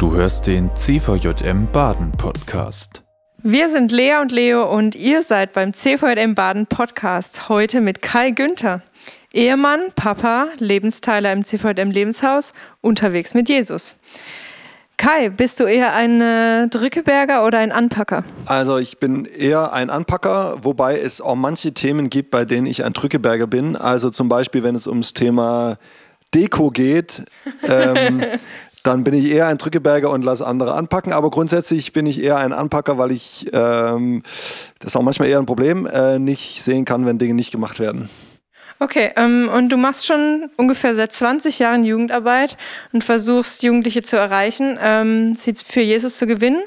Du hörst den CVJM Baden Podcast. Wir sind Lea und Leo und ihr seid beim CVJM Baden Podcast heute mit Kai Günther. Ehemann, Papa, Lebensteiler im CVJM Lebenshaus, unterwegs mit Jesus. Kai, bist du eher ein äh, Drückeberger oder ein Anpacker? Also ich bin eher ein Anpacker, wobei es auch manche Themen gibt, bei denen ich ein Drückeberger bin. Also zum Beispiel, wenn es ums Thema Deko geht, ähm, dann bin ich eher ein Drückeberger und lasse andere anpacken. Aber grundsätzlich bin ich eher ein Anpacker, weil ich, ähm, das ist auch manchmal eher ein Problem, äh, nicht sehen kann, wenn Dinge nicht gemacht werden. Okay, ähm, und du machst schon ungefähr seit 20 Jahren Jugendarbeit und versuchst, Jugendliche zu erreichen, ähm, sie für Jesus zu gewinnen.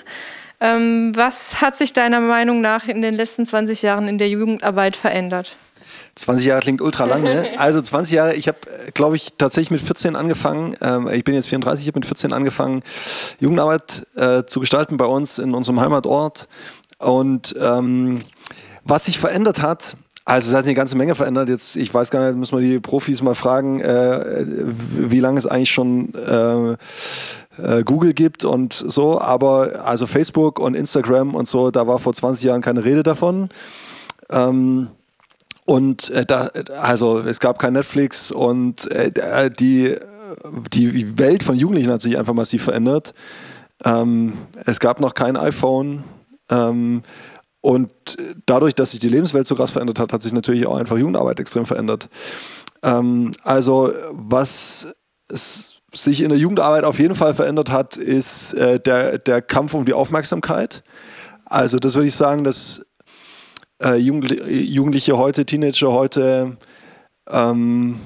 Ähm, was hat sich deiner Meinung nach in den letzten 20 Jahren in der Jugendarbeit verändert? 20 Jahre klingt ultra lang, ne? Also 20 Jahre, ich habe, glaube ich, tatsächlich mit 14 angefangen. Ähm, ich bin jetzt 34, ich habe mit 14 angefangen, Jugendarbeit äh, zu gestalten bei uns in unserem Heimatort. Und ähm, was sich verändert hat, also es hat eine ganze Menge verändert. Jetzt, ich weiß gar nicht, müssen wir die Profis mal fragen, äh, wie lange es eigentlich schon äh, äh, Google gibt und so. Aber also Facebook und Instagram und so, da war vor 20 Jahren keine Rede davon. Ähm, und äh, da, also es gab kein Netflix und äh, die, die Welt von Jugendlichen hat sich einfach massiv verändert. Ähm, es gab noch kein iPhone. Ähm, und dadurch, dass sich die Lebenswelt so krass verändert hat, hat sich natürlich auch einfach Jugendarbeit extrem verändert. Ähm, also was sich in der Jugendarbeit auf jeden Fall verändert hat, ist äh, der, der Kampf um die Aufmerksamkeit. Also das würde ich sagen, dass äh, Jugendliche heute, Teenager heute ähm,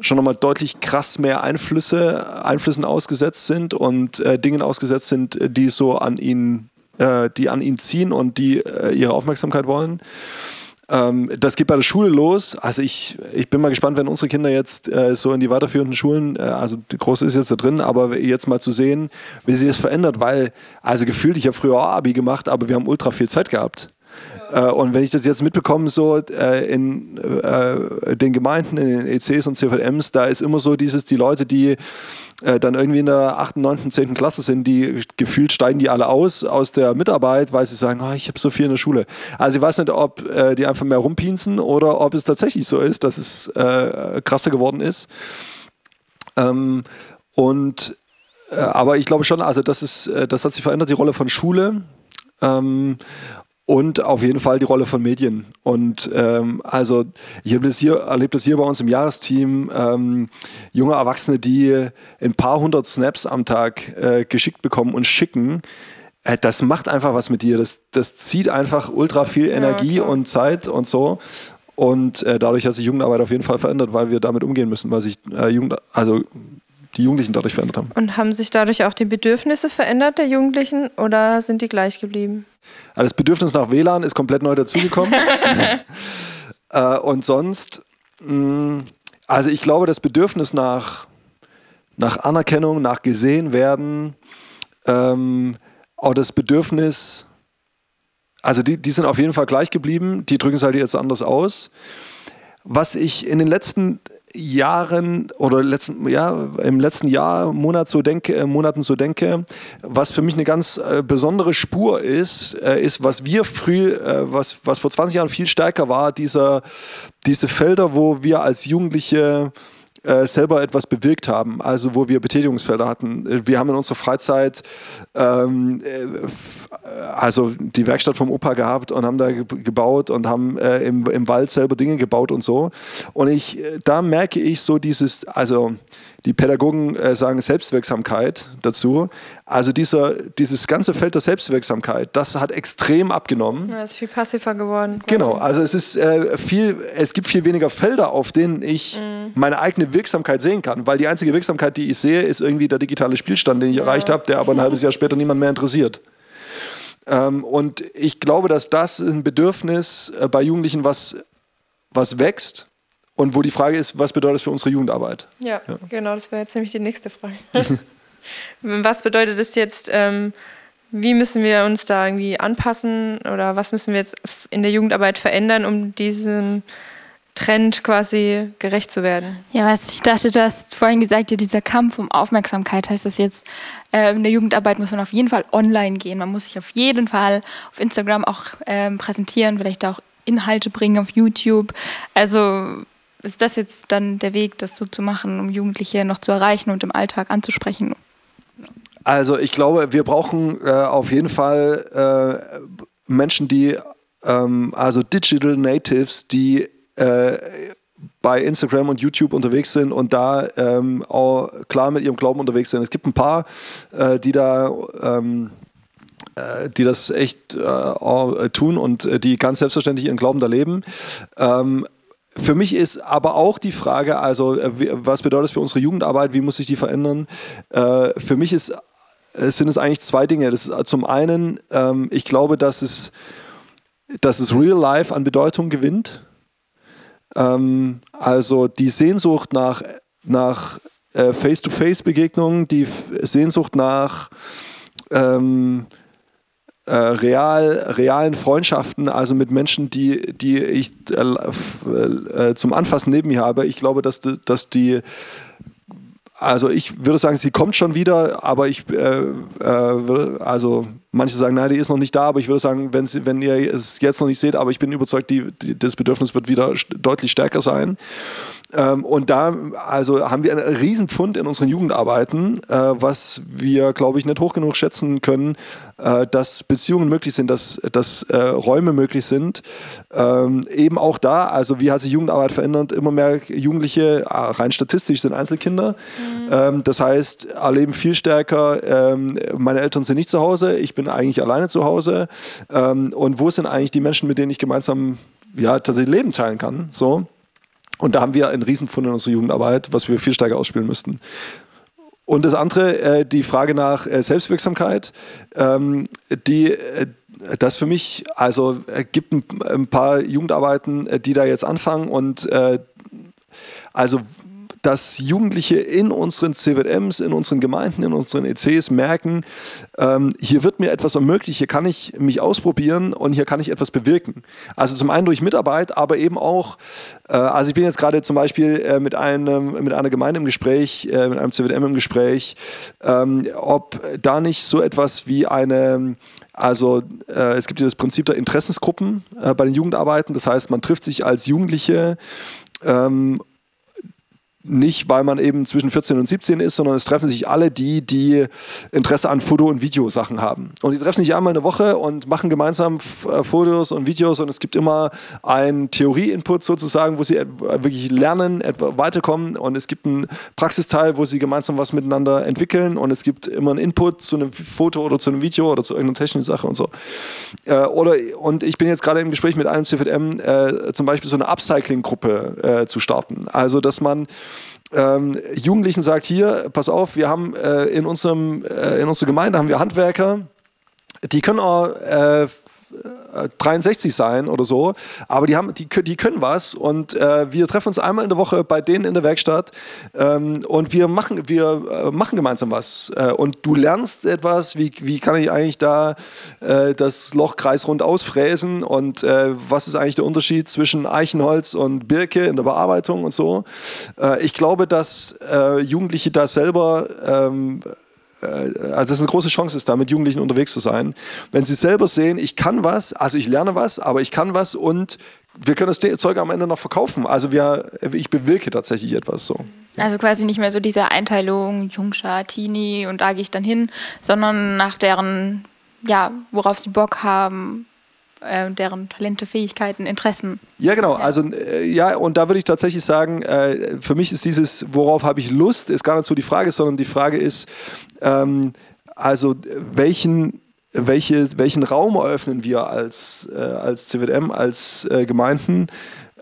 schon nochmal deutlich krass mehr Einflüsse, Einflüssen ausgesetzt sind und äh, Dingen ausgesetzt sind, die so an ihnen äh, die an ihn ziehen und die äh, ihre Aufmerksamkeit wollen. Ähm, das geht bei der Schule los. Also ich, ich bin mal gespannt, wenn unsere Kinder jetzt äh, so in die weiterführenden Schulen, äh, also die große ist jetzt da drin, aber jetzt mal zu sehen, wie sich das verändert, weil, also gefühlt, ich habe früher auch Abi gemacht, aber wir haben ultra viel Zeit gehabt. Äh, und wenn ich das jetzt mitbekomme, so äh, in äh, den Gemeinden, in den ECs und CVMs, da ist immer so dieses, die Leute, die äh, dann irgendwie in der 8., 9., 10. Klasse sind, die gefühlt steigen die alle aus aus der Mitarbeit, weil sie sagen, oh, ich habe so viel in der Schule. Also ich weiß nicht, ob äh, die einfach mehr rumpinsen oder ob es tatsächlich so ist, dass es äh, krasser geworden ist. Ähm, und aber ich glaube schon, also das ist, das hat sich verändert, die Rolle von Schule. Ähm, und auf jeden Fall die Rolle von Medien. Und ähm, also ich habe das hier, erlebe das hier bei uns im Jahresteam, ähm, junge Erwachsene, die ein paar hundert Snaps am Tag äh, geschickt bekommen und schicken. Äh, das macht einfach was mit dir. Das, das zieht einfach ultra viel Energie ja, und Zeit und so. Und äh, dadurch hat sich Jugendarbeit auf jeden Fall verändert, weil wir damit umgehen müssen, weil sich äh, Jugend, also die Jugendlichen dadurch verändert haben. Und haben sich dadurch auch die Bedürfnisse verändert der Jugendlichen oder sind die gleich geblieben? Also das Bedürfnis nach WLAN ist komplett neu dazugekommen. äh, und sonst, mh, mm, also ich glaube, das Bedürfnis nach, nach Anerkennung, nach gesehen werden, ähm, auch das Bedürfnis, also die, die sind auf jeden Fall gleich geblieben, die drücken es halt jetzt anders aus. Was ich in den letzten Jahren oder letzten, ja, im letzten Jahr, Monat so denke, äh, Monaten so denke, was für mich eine ganz äh, besondere Spur ist, äh, ist, was wir früh, äh, was, was vor 20 Jahren viel stärker war, dieser, diese Felder, wo wir als Jugendliche äh, selber etwas bewirkt haben, also wo wir Betätigungsfelder hatten. Wir haben in unserer Freizeit ähm, äh, also die Werkstatt vom Opa gehabt und haben da gebaut und haben äh, im, im Wald selber Dinge gebaut und so. Und ich, äh, da merke ich so dieses, also die Pädagogen äh, sagen Selbstwirksamkeit dazu. Also dieser, dieses ganze Feld der Selbstwirksamkeit, das hat extrem abgenommen. Ja, ist viel passiver geworden. Quasi. Genau, also es ist äh, viel, es gibt viel weniger Felder, auf denen ich mhm. meine eigene Wirksamkeit sehen kann, weil die einzige Wirksamkeit, die ich sehe, ist irgendwie der digitale Spielstand, den ich ja. erreicht habe, der aber ein halbes Jahr später niemand mehr interessiert. Ähm, und ich glaube, dass das ein Bedürfnis äh, bei Jugendlichen, was, was wächst und wo die Frage ist, was bedeutet das für unsere Jugendarbeit? Ja, ja. genau, das wäre jetzt nämlich die nächste Frage. was bedeutet das jetzt, ähm, wie müssen wir uns da irgendwie anpassen oder was müssen wir jetzt in der Jugendarbeit verändern, um diesem Trend quasi gerecht zu werden. Ja, was ich dachte, du hast vorhin gesagt, ja, dieser Kampf um Aufmerksamkeit heißt das jetzt, äh, in der Jugendarbeit muss man auf jeden Fall online gehen. Man muss sich auf jeden Fall auf Instagram auch ähm, präsentieren, vielleicht auch Inhalte bringen auf YouTube. Also ist das jetzt dann der Weg, das so zu machen, um Jugendliche noch zu erreichen und im Alltag anzusprechen? Also ich glaube, wir brauchen äh, auf jeden Fall äh, Menschen, die ähm, also Digital Natives, die äh, bei Instagram und YouTube unterwegs sind und da ähm, auch klar mit ihrem Glauben unterwegs sind. Es gibt ein paar, äh, die da ähm, äh, die das echt äh, tun und äh, die ganz selbstverständlich ihren Glauben da leben. Ähm, für mich ist aber auch die Frage, also was bedeutet das für unsere Jugendarbeit, wie muss sich die verändern? für mich ist, sind es eigentlich zwei Dinge. Das ist zum einen, ähm, ich glaube, dass es, dass es Real Life an Bedeutung gewinnt. Ähm, also die Sehnsucht nach, nach äh, Face-to-Face-Begegnungen, die Sehnsucht nach ähm, äh, real, realen Freundschaften, also mit Menschen, die, die ich äh, äh, zum Anfassen neben mir habe. Ich glaube, dass, dass die also ich würde sagen, sie kommt schon wieder, aber ich äh, äh, also manche sagen, nein, die ist noch nicht da, aber ich würde sagen, wenn, ihr es jetzt noch nicht seht, aber ich bin überzeugt, die, die das Bedürfnis wird wieder deutlich stärker sein. Ähm, und da also haben wir einen Riesenpfund in unseren Jugendarbeiten, äh, was wir, glaube ich, nicht hoch genug schätzen können, äh, dass Beziehungen möglich sind, dass, dass äh, Räume möglich sind. Ähm, eben auch da, also wie hat sich Jugendarbeit verändert? Immer mehr Jugendliche, ah, rein statistisch, sind Einzelkinder. Mhm. Ähm, das heißt, erleben viel stärker, ähm, meine Eltern sind nicht zu Hause, ich bin eigentlich alleine zu Hause. Ähm, und wo sind eigentlich die Menschen, mit denen ich gemeinsam ja, tatsächlich Leben teilen kann? So. Und da haben wir einen Riesenfund in unserer Jugendarbeit, was wir viel stärker ausspielen müssten. Und das andere, äh, die Frage nach äh, Selbstwirksamkeit, ähm, die äh, das für mich, also äh, gibt ein, ein, paar Jugendarbeiten, äh, die da jetzt anfangen und äh, also dass Jugendliche in unseren CWMs, in unseren Gemeinden, in unseren ECs merken, ähm, hier wird mir etwas ermöglicht, hier kann ich mich ausprobieren und hier kann ich etwas bewirken. Also zum einen durch Mitarbeit, aber eben auch, äh, also ich bin jetzt gerade zum Beispiel äh, mit, einem, mit einer Gemeinde im Gespräch, äh, mit einem CWM im Gespräch, ähm, ob da nicht so etwas wie eine also äh, es gibt ja das Prinzip der Interessensgruppen äh, bei den Jugendarbeiten. Das heißt, man trifft sich als Jugendliche ähm, nicht, weil man eben zwischen 14 und 17 ist, sondern es treffen sich alle die, die Interesse an Foto- und Videosachen haben. Und die treffen sich einmal eine Woche und machen gemeinsam äh, Fotos und Videos und es gibt immer einen Theorie-Input sozusagen, wo sie wirklich lernen, weiterkommen und es gibt einen Praxisteil, wo sie gemeinsam was miteinander entwickeln und es gibt immer einen Input zu einem Foto oder zu einem Video oder zu irgendeiner technischen Sache und so. Äh, oder, und ich bin jetzt gerade im Gespräch mit einem CFM, äh, zum Beispiel so eine Upcycling-Gruppe äh, zu starten. Also, dass man ähm, Jugendlichen sagt, hier, pass auf, wir haben äh, in, unserem, äh, in unserer Gemeinde haben wir Handwerker, die können auch äh, 63 sein oder so, aber die, haben, die, die können was. Und äh, wir treffen uns einmal in der Woche bei denen in der Werkstatt. Ähm, und wir machen, wir äh, machen gemeinsam was. Äh, und du lernst etwas, wie, wie kann ich eigentlich da äh, das Loch kreisrund ausfräsen? Und äh, was ist eigentlich der Unterschied zwischen Eichenholz und Birke in der Bearbeitung und so. Ich glaube, dass Jugendliche da selber ähm, äh, also es eine große Chance ist, da mit Jugendlichen unterwegs zu sein. Wenn sie selber sehen, ich kann was, also ich lerne was, aber ich kann was und wir können das Zeug am Ende noch verkaufen. Also wir, ich bewirke tatsächlich etwas so. Also quasi nicht mehr so diese Einteilung Jungschar, Teenie und da gehe ich dann hin, sondern nach deren, ja, worauf sie Bock haben, äh, deren Talente, Fähigkeiten, Interessen. Ja, genau. Also äh, ja, und da würde ich tatsächlich sagen, äh, für mich ist dieses, worauf habe ich Lust, ist gar nicht so die Frage, sondern die Frage ist, ähm, also welchen welche, welchen Raum eröffnen wir als, äh, als CWM, als äh, Gemeinden,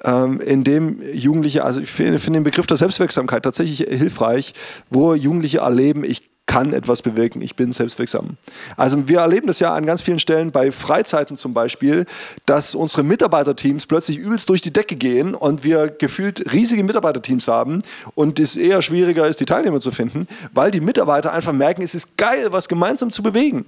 ähm, in dem Jugendliche, also ich finde find den Begriff der Selbstwirksamkeit tatsächlich hilfreich, wo Jugendliche erleben, ich kann etwas bewirken, ich bin selbstwirksam. Also wir erleben das ja an ganz vielen Stellen bei Freizeiten zum Beispiel, dass unsere Mitarbeiterteams plötzlich übelst durch die Decke gehen und wir gefühlt riesige Mitarbeiterteams haben und es eher schwieriger ist, die Teilnehmer zu finden, weil die Mitarbeiter einfach merken, es ist geil, was gemeinsam zu bewegen.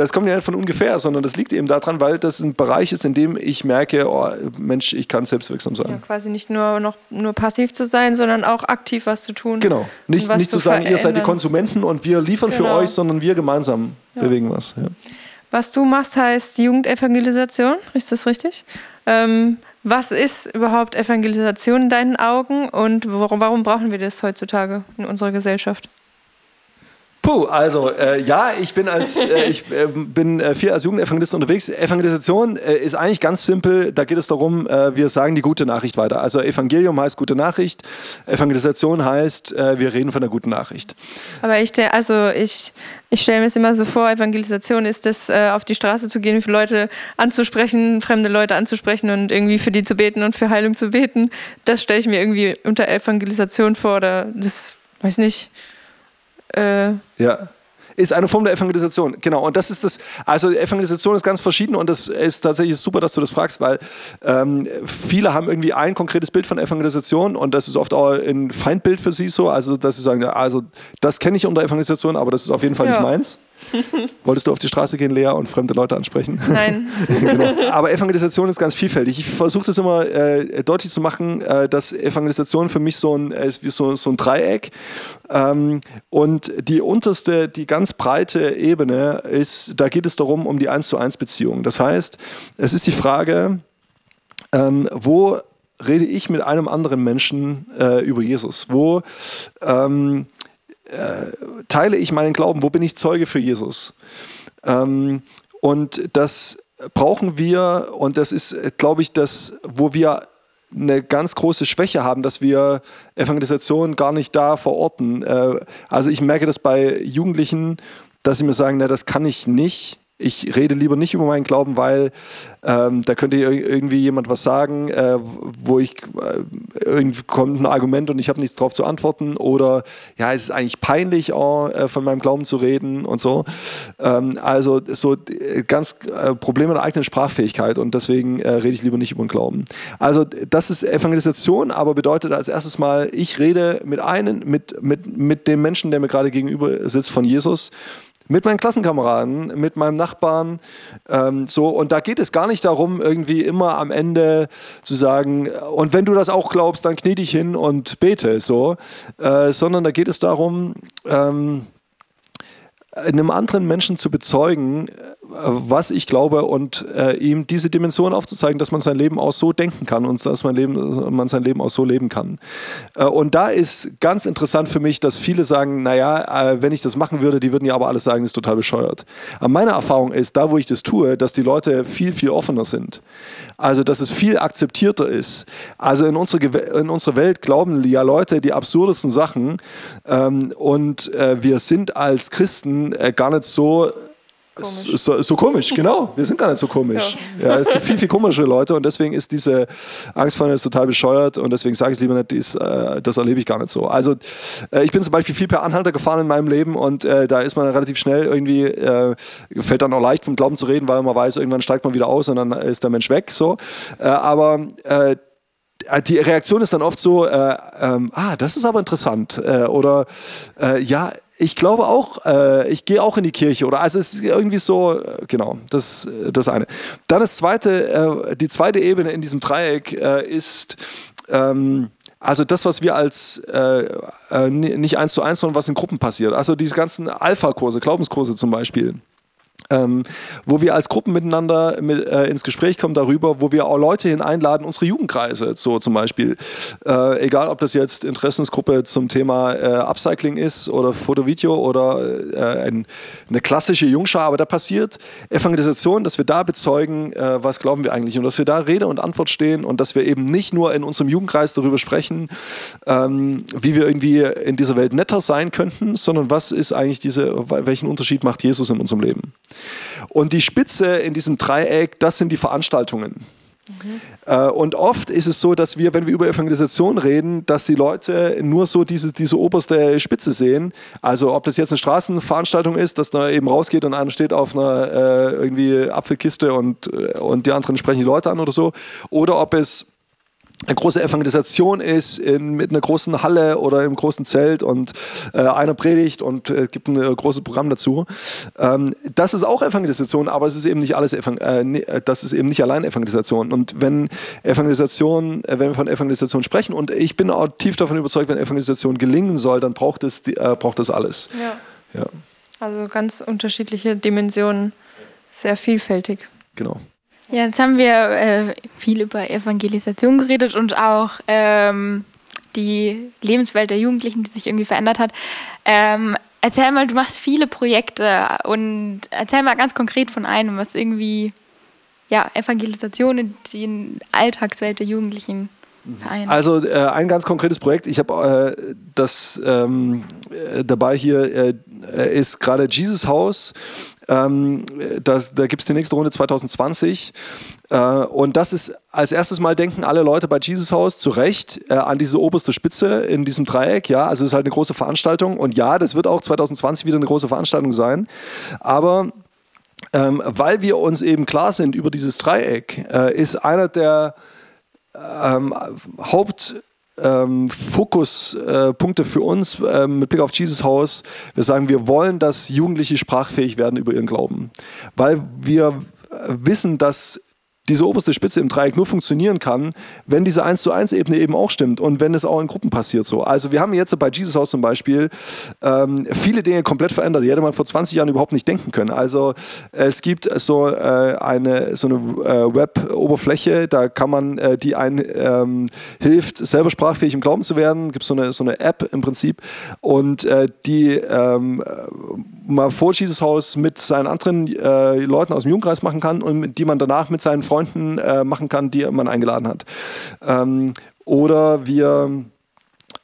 Das kommt ja nicht von ungefähr, sondern das liegt eben daran, weil das ein Bereich ist, in dem ich merke, oh, Mensch, ich kann selbstwirksam sein. Ja, quasi nicht nur noch nur passiv zu sein, sondern auch aktiv was zu tun. Genau. Nicht, nicht zu zu sagen, ihr seid die verändern. Konsumenten und wir liefern für Genau. euch, sondern wir gemeinsam bewegen was. Ja. Was du machst, heißt Jugendevangelisation, ist das richtig? Ähm, was ist überhaupt Evangelisation in deinen Augen und warum, warum brauchen wir das heutzutage in unserer Gesellschaft? Puh, also äh, ja, ich bin als äh, ich äh, bin äh, viel als Jugendevangelist unterwegs. Evangelisation äh, ist eigentlich ganz simpel. Da geht es darum, äh, wir sagen die gute Nachricht weiter. Also Evangelium heißt gute Nachricht. Evangelisation heißt, wir reden von der guten Nachricht. Aber ich, also ich, ich stelle mir es immer so vor, Evangelisation ist es, auf die Straße zu gehen, für Leute anzusprechen, fremde Leute anzusprechen und irgendwie für die zu beten und für Heilung zu beten. Das stelle ich mir irgendwie unter Evangelisation vor oder das, weiß nicht. Äh, Ja. Ist eine Form der Evangelisation, genau. Und das ist das, also Evangelisation ist ganz verschieden und das ist tatsächlich super, dass du das fragst, weil ähm, viele haben irgendwie ein konkretes Bild von Evangelisation und das ist oft auch ein Feindbild für sie so. Also, dass sie sagen, also das kenne ich unter Evangelisation, aber das ist auf jeden Fall Ja. nicht meins. Wolltest du auf die Straße gehen, Lea, und fremde Leute ansprechen? nein. genau. Aber Evangelisation ist ganz vielfältig. Ich versuche das immer äh, deutlich zu machen, äh, dass Evangelisation für mich so ein, äh, ist wie so, so ein Dreieck. Ähm, und die unterste, die ganz breite Ebene ist, da geht es darum, um die 1 zu 1 Beziehung. Das heißt, es ist die Frage, ähm, wo rede ich mit einem anderen Menschen äh, über Jesus? Wo ähm, äh, teile ich meinen Glauben? Wo bin ich Zeuge für Jesus? Ähm, und das brauchen wir, und das ist, glaube ich, das, wo wir eine ganz große Schwäche haben, dass wir Evangelisation gar nicht da verorten. Äh, also ich merke das bei Jugendlichen, dass sie mir sagen, na, das kann ich nicht. Ich rede lieber nicht über meinen Glauben, weil ähm, da könnte ir- irgendwie jemand was sagen, äh, wo ich äh, irgendwie kommt ein Argument und ich habe nichts drauf zu antworten oder ja, es ist eigentlich peinlich, auch, äh, von meinem Glauben zu reden und so. Ähm, also so äh, ganz äh, Probleme der eigenen Sprachfähigkeit und deswegen äh, rede ich lieber nicht über den Glauben. Also das ist Evangelisation, aber bedeutet als erstes mal, ich rede mit einem, mit, mit, mit dem Menschen, der mir gerade gegenüber sitzt von Jesus mit meinen Klassenkameraden, mit meinem Nachbarn, ähm, so. Und da geht es gar nicht darum, irgendwie immer am Ende zu sagen, und wenn du das auch glaubst, dann knie dich hin und bete, so. Äh, sondern da geht es darum, ähm, einem anderen Menschen zu bezeugen, äh, was ich glaube und äh, ihm diese Dimension aufzuzeigen, dass man sein Leben auch so denken kann und dass man, Leben, man sein Leben auch so leben kann. Äh, und da ist ganz interessant für mich, dass viele sagen, naja, äh, wenn ich das machen würde, die würden ja aber alles sagen, das ist total bescheuert. Aber meine Erfahrung ist, da wo ich das tue, dass die Leute viel, viel offener sind. Also, dass es viel akzeptierter ist. Also in unsere, Gew- in unsere Welt glauben ja Leute die absurdesten Sachen ähm, und äh, wir sind als Christen äh, gar nicht so Komisch. So, so komisch, genau. Wir sind gar nicht so komisch. Ja. es gibt viel, viel komische Leute und deswegen ist diese Angst vor jetzt total bescheuert und deswegen sage ich es lieber nicht, dies, äh, das erlebe ich gar nicht so. Also äh, ich bin zum Beispiel viel per Anhalter gefahren in meinem Leben und äh, da ist man relativ schnell irgendwie, äh, fällt dann auch leicht vom Glauben zu reden, weil man weiß, irgendwann steigt man wieder aus und dann ist der Mensch weg. So. Äh, aber äh, die Reaktion ist dann oft so, äh, ähm, ah, das ist aber interessant. Äh, oder äh, ja, ich glaube auch, äh, ich gehe auch in die Kirche. Oder also es ist irgendwie so, äh, genau, das das eine. Dann das zweite, äh, die zweite Ebene in diesem Dreieck äh, ist ähm, also das, was wir als äh, äh, ni- nicht eins zu eins, sondern was in Gruppen passiert. Also diese ganzen Alpha-Kurse, Glaubenskurse zum Beispiel ähm, wo wir als Gruppen miteinander mit, äh, ins Gespräch kommen darüber, wo wir auch Leute hin einladen, unsere Jugendkreise, so zum Beispiel. Äh, egal, ob das jetzt Interessensgruppe zum Thema äh, Upcycling ist oder Foto-Video oder äh, ein, eine klassische Jungschar, aber da passiert Evangelisation, dass wir da bezeugen, äh, was glauben wir eigentlich und dass wir da Rede und Antwort stehen und dass wir eben nicht nur in unserem Jugendkreis darüber sprechen, ähm, wie wir irgendwie in dieser Welt netter sein könnten, sondern was ist eigentlich diese, welchen Unterschied macht Jesus in unserem Leben? Und die Spitze in diesem Dreieck, das sind die Veranstaltungen. Äh, Und oft ist es so, dass wir, wenn wir über Evangelisation reden, dass die Leute nur so diese, diese oberste Spitze sehen. Also ob das jetzt eine Straßenveranstaltung ist, dass da eben rausgeht und einer steht auf einer äh, irgendwie Apfelkiste und, äh, und die anderen sprechen die Leute an oder so. Oder ob es eine große Evangelisation ist in, mit einer großen Halle oder im großen Zelt und äh, einer predigt und äh, gibt ein äh, großes Programm dazu. Ähm, das ist auch Evangelisation, aber es ist eben nicht alles, Evangel äh, äh, das ist eben nicht allein Evangelisation. Und wenn Evangelisation, äh, wenn wir von Evangelisation sprechen, und ich bin auch tief davon überzeugt, wenn Evangelisation gelingen soll, dann braucht es, die, braucht es alles. Ja. ja. Also ganz unterschiedliche Dimensionen, sehr vielfältig. Genau. Ja, jetzt haben wir äh, viel über Evangelisation geredet und auch ähm, die Lebenswelt der Jugendlichen, die sich irgendwie verändert hat. Ähm, erzähl mal, du machst viele Projekte und erzähl mal ganz konkret von einem, was irgendwie ja, Evangelisation in die Alltagswelt der Jugendlichen vereint. Also äh, ein ganz konkretes Projekt, ich habe äh, das ähm, äh, dabei hier, äh, ist gerade Jesus House ähm, das, da gibt es die nächste Runde 2020. Äh, und das ist als erstes Mal denken alle Leute bei Jesus House zu Recht äh, an diese oberste Spitze in diesem Dreieck. Ja, also es ist halt eine große Veranstaltung. Und ja, das wird auch 2020 wieder eine große Veranstaltung sein. Aber ähm, weil wir uns eben klar sind über dieses Dreieck, äh, ist einer der ähm, Haupt ähm, Fokuspunkte äh, für uns äh, mit Blick auf Jesus Haus. Wir sagen, wir wollen, dass Jugendliche sprachfähig werden über ihren Glauben, weil wir äh, wissen, dass diese oberste Spitze im Dreieck nur funktionieren kann, wenn diese 1 zu 1 Ebene eben auch stimmt und wenn es auch in Gruppen passiert so. Also wir haben jetzt bei Jesus House zum Beispiel ähm, viele Dinge komplett verändert, die hätte man vor 20 Jahren überhaupt nicht denken können. Also es gibt so äh, eine, so eine äh, Web-Oberfläche, da kann man, äh, die einen ähm, hilft, selber sprachfähig im Glauben zu werden. Gibt so eine, so eine App im Prinzip und äh, die ähm, mal vor Jesus Haus mit seinen anderen äh, Leuten aus dem Jugendkreis machen kann und die man danach mit seinen Freunden äh, machen kann, die man eingeladen hat. Ähm, oder wir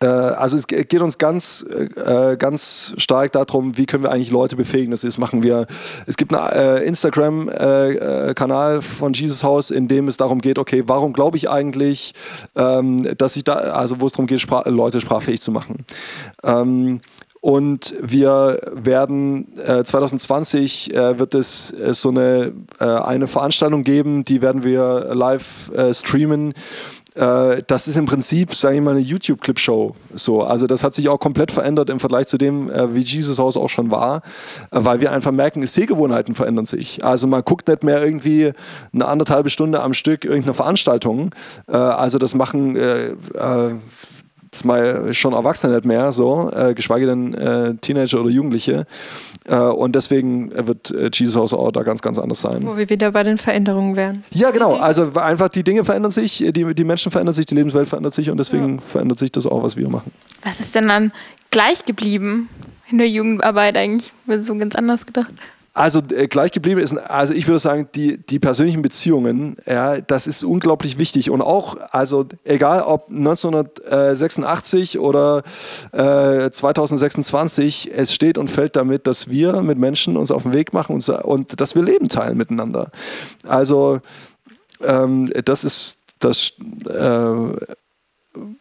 äh, also es geht uns ganz, äh, ganz stark darum, wie können wir eigentlich Leute befähigen. Das ist, machen wir. Es gibt einen äh, Instagram-Kanal von Jesus House, in dem es darum geht, okay, warum glaube ich eigentlich, ähm, dass ich da, also wo es darum geht, Leute sprachfähig zu machen. Und wir werden äh, 2020 äh, wird es äh, so eine, äh, eine Veranstaltung geben, die werden wir live äh, streamen. Äh, das ist im Prinzip, sage ich mal, eine YouTube-Clip-Show. So, also das hat sich auch komplett verändert im Vergleich zu dem, wie Jesus House auch schon war, weil wir einfach merken, Sehgewohnheiten verändern sich. Also man guckt nicht mehr irgendwie eine anderthalbe Stunde am Stück irgendeine Veranstaltung. also das machen das mal schon Erwachsene nicht mehr, so, äh, geschweige denn äh, Teenager oder Jugendliche. Äh, und deswegen wird äh, Jesus House auch da ganz, ganz anders sein. Wo wir wieder bei den Veränderungen wären. Ja, genau. Also einfach die Dinge verändern sich, die, die Menschen verändern sich, die Lebenswelt verändert sich und deswegen ja. verändert sich das auch, was wir machen. Was ist denn dann gleich geblieben in der Jugendarbeit eigentlich? Wird so ganz anders gedacht. Also äh, gleich geblieben ist, also ich würde sagen, die, die persönlichen Beziehungen, ja, das ist unglaublich wichtig. Und auch, also egal ob 1986 oder äh, 2026, es steht und fällt damit, dass wir mit Menschen uns auf den Weg machen und, und dass wir Leben teilen miteinander. Also ähm, das ist das, äh,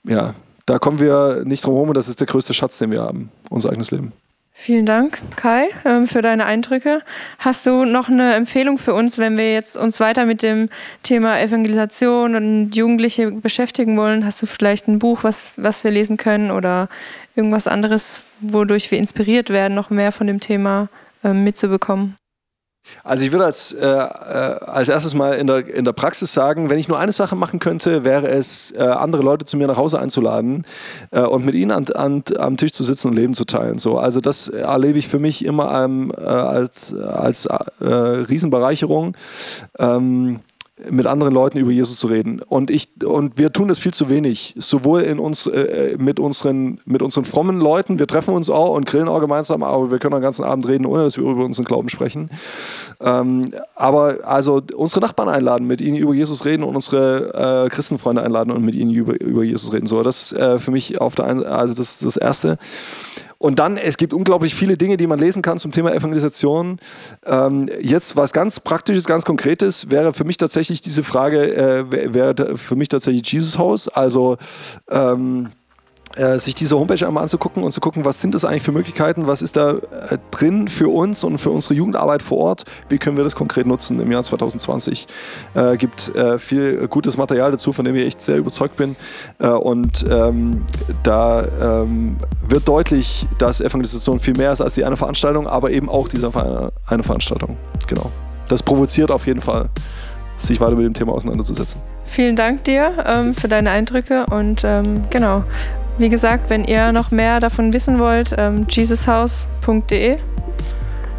ja, da kommen wir nicht drum herum und das ist der größte Schatz, den wir haben, unser eigenes Leben. Vielen Dank, Kai, ähm, für deine Eindrücke. Hast du noch eine Empfehlung für uns, wenn wir jetzt uns weiter mit dem Thema Evangelisation und Jugendliche beschäftigen wollen? Hast du vielleicht ein Buch, was, was wir lesen können oder irgendwas anderes, wodurch wir inspiriert werden, noch mehr von dem Thema ähm, mitzubekommen? Also ich würde als, äh, äh, als erstes mal in der, in der Praxis sagen, wenn ich nur eine Sache machen könnte, wäre es, äh, andere Leute zu mir nach Hause einzuladen äh, und mit ihnen an, an, am Tisch zu sitzen und Leben zu teilen. So, also das erlebe ich für mich immer ähm, als, als äh, Riesenbereicherung. Ähm, mit anderen Leuten über Jesus zu reden. Und ich und wir tun das viel zu wenig. Sowohl in uns äh, mit unseren mit unseren frommen Leuten. Wir treffen uns auch und grillen auch gemeinsam, aber wir können den ganzen Abend reden, ohne dass wir über unseren Glauben sprechen. Ähm, aber also unsere Nachbarn einladen, mit ihnen über Jesus reden und unsere äh, Christenfreunde einladen und mit ihnen über, über Jesus reden. So, das äh, für mich auf der einen, also das das erste. Und dann, es gibt unglaublich viele Dinge, die man lesen kann zum Thema Evangelisation. Ähm, jetzt was ganz Praktisches, ganz Konkretes wäre für mich tatsächlich diese Frage, äh, wäre für mich tatsächlich Jesus House. Also ähm, äh, sich diese Homepage einmal anzugucken und zu gucken, was sind das eigentlich für Möglichkeiten, was ist da äh, drin für uns und für unsere Jugendarbeit vor Ort, wie können wir das konkret nutzen im Jahr 2020. Äh, gibt äh, viel gutes Material dazu, von dem ich echt sehr überzeugt bin äh, und ähm, da ähm, wird deutlich, dass Evangelisation viel mehr ist als die eine Veranstaltung, aber eben auch diese eine, Veranstaltung. Genau. Das provoziert auf jeden Fall, sich weiter mit dem Thema auseinanderzusetzen. Vielen Dank dir ähm, für deine Eindrücke und ähm, genau. Wie gesagt, wenn ihr noch mehr davon wissen wollt, ähm, jesushaus.de.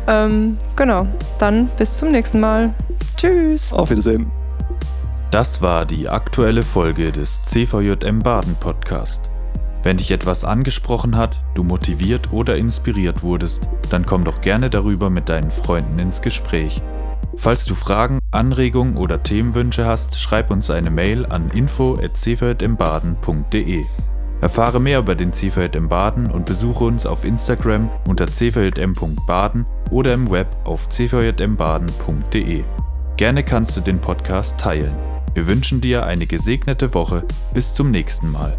Ähm, genau, dann bis zum nächsten Mal. Tschüss. Auf Wiedersehen. Das war die aktuelle Folge des CVJM Baden Podcast. Wenn dich etwas angesprochen hat, du motiviert oder inspiriert wurdest, dann komm doch gerne darüber mit deinen Freunden ins Gespräch. Falls du Fragen, Anregungen oder Themenwünsche hast, schreib uns eine Mail an info@cvjmbaden.de. Erfahre mehr über den CVJM Baden und besuche uns auf Instagram unter cvjm.baden oder im Web auf cvjmbaden.de. Gerne kannst du den Podcast teilen. Wir wünschen dir eine gesegnete Woche. Bis zum nächsten Mal.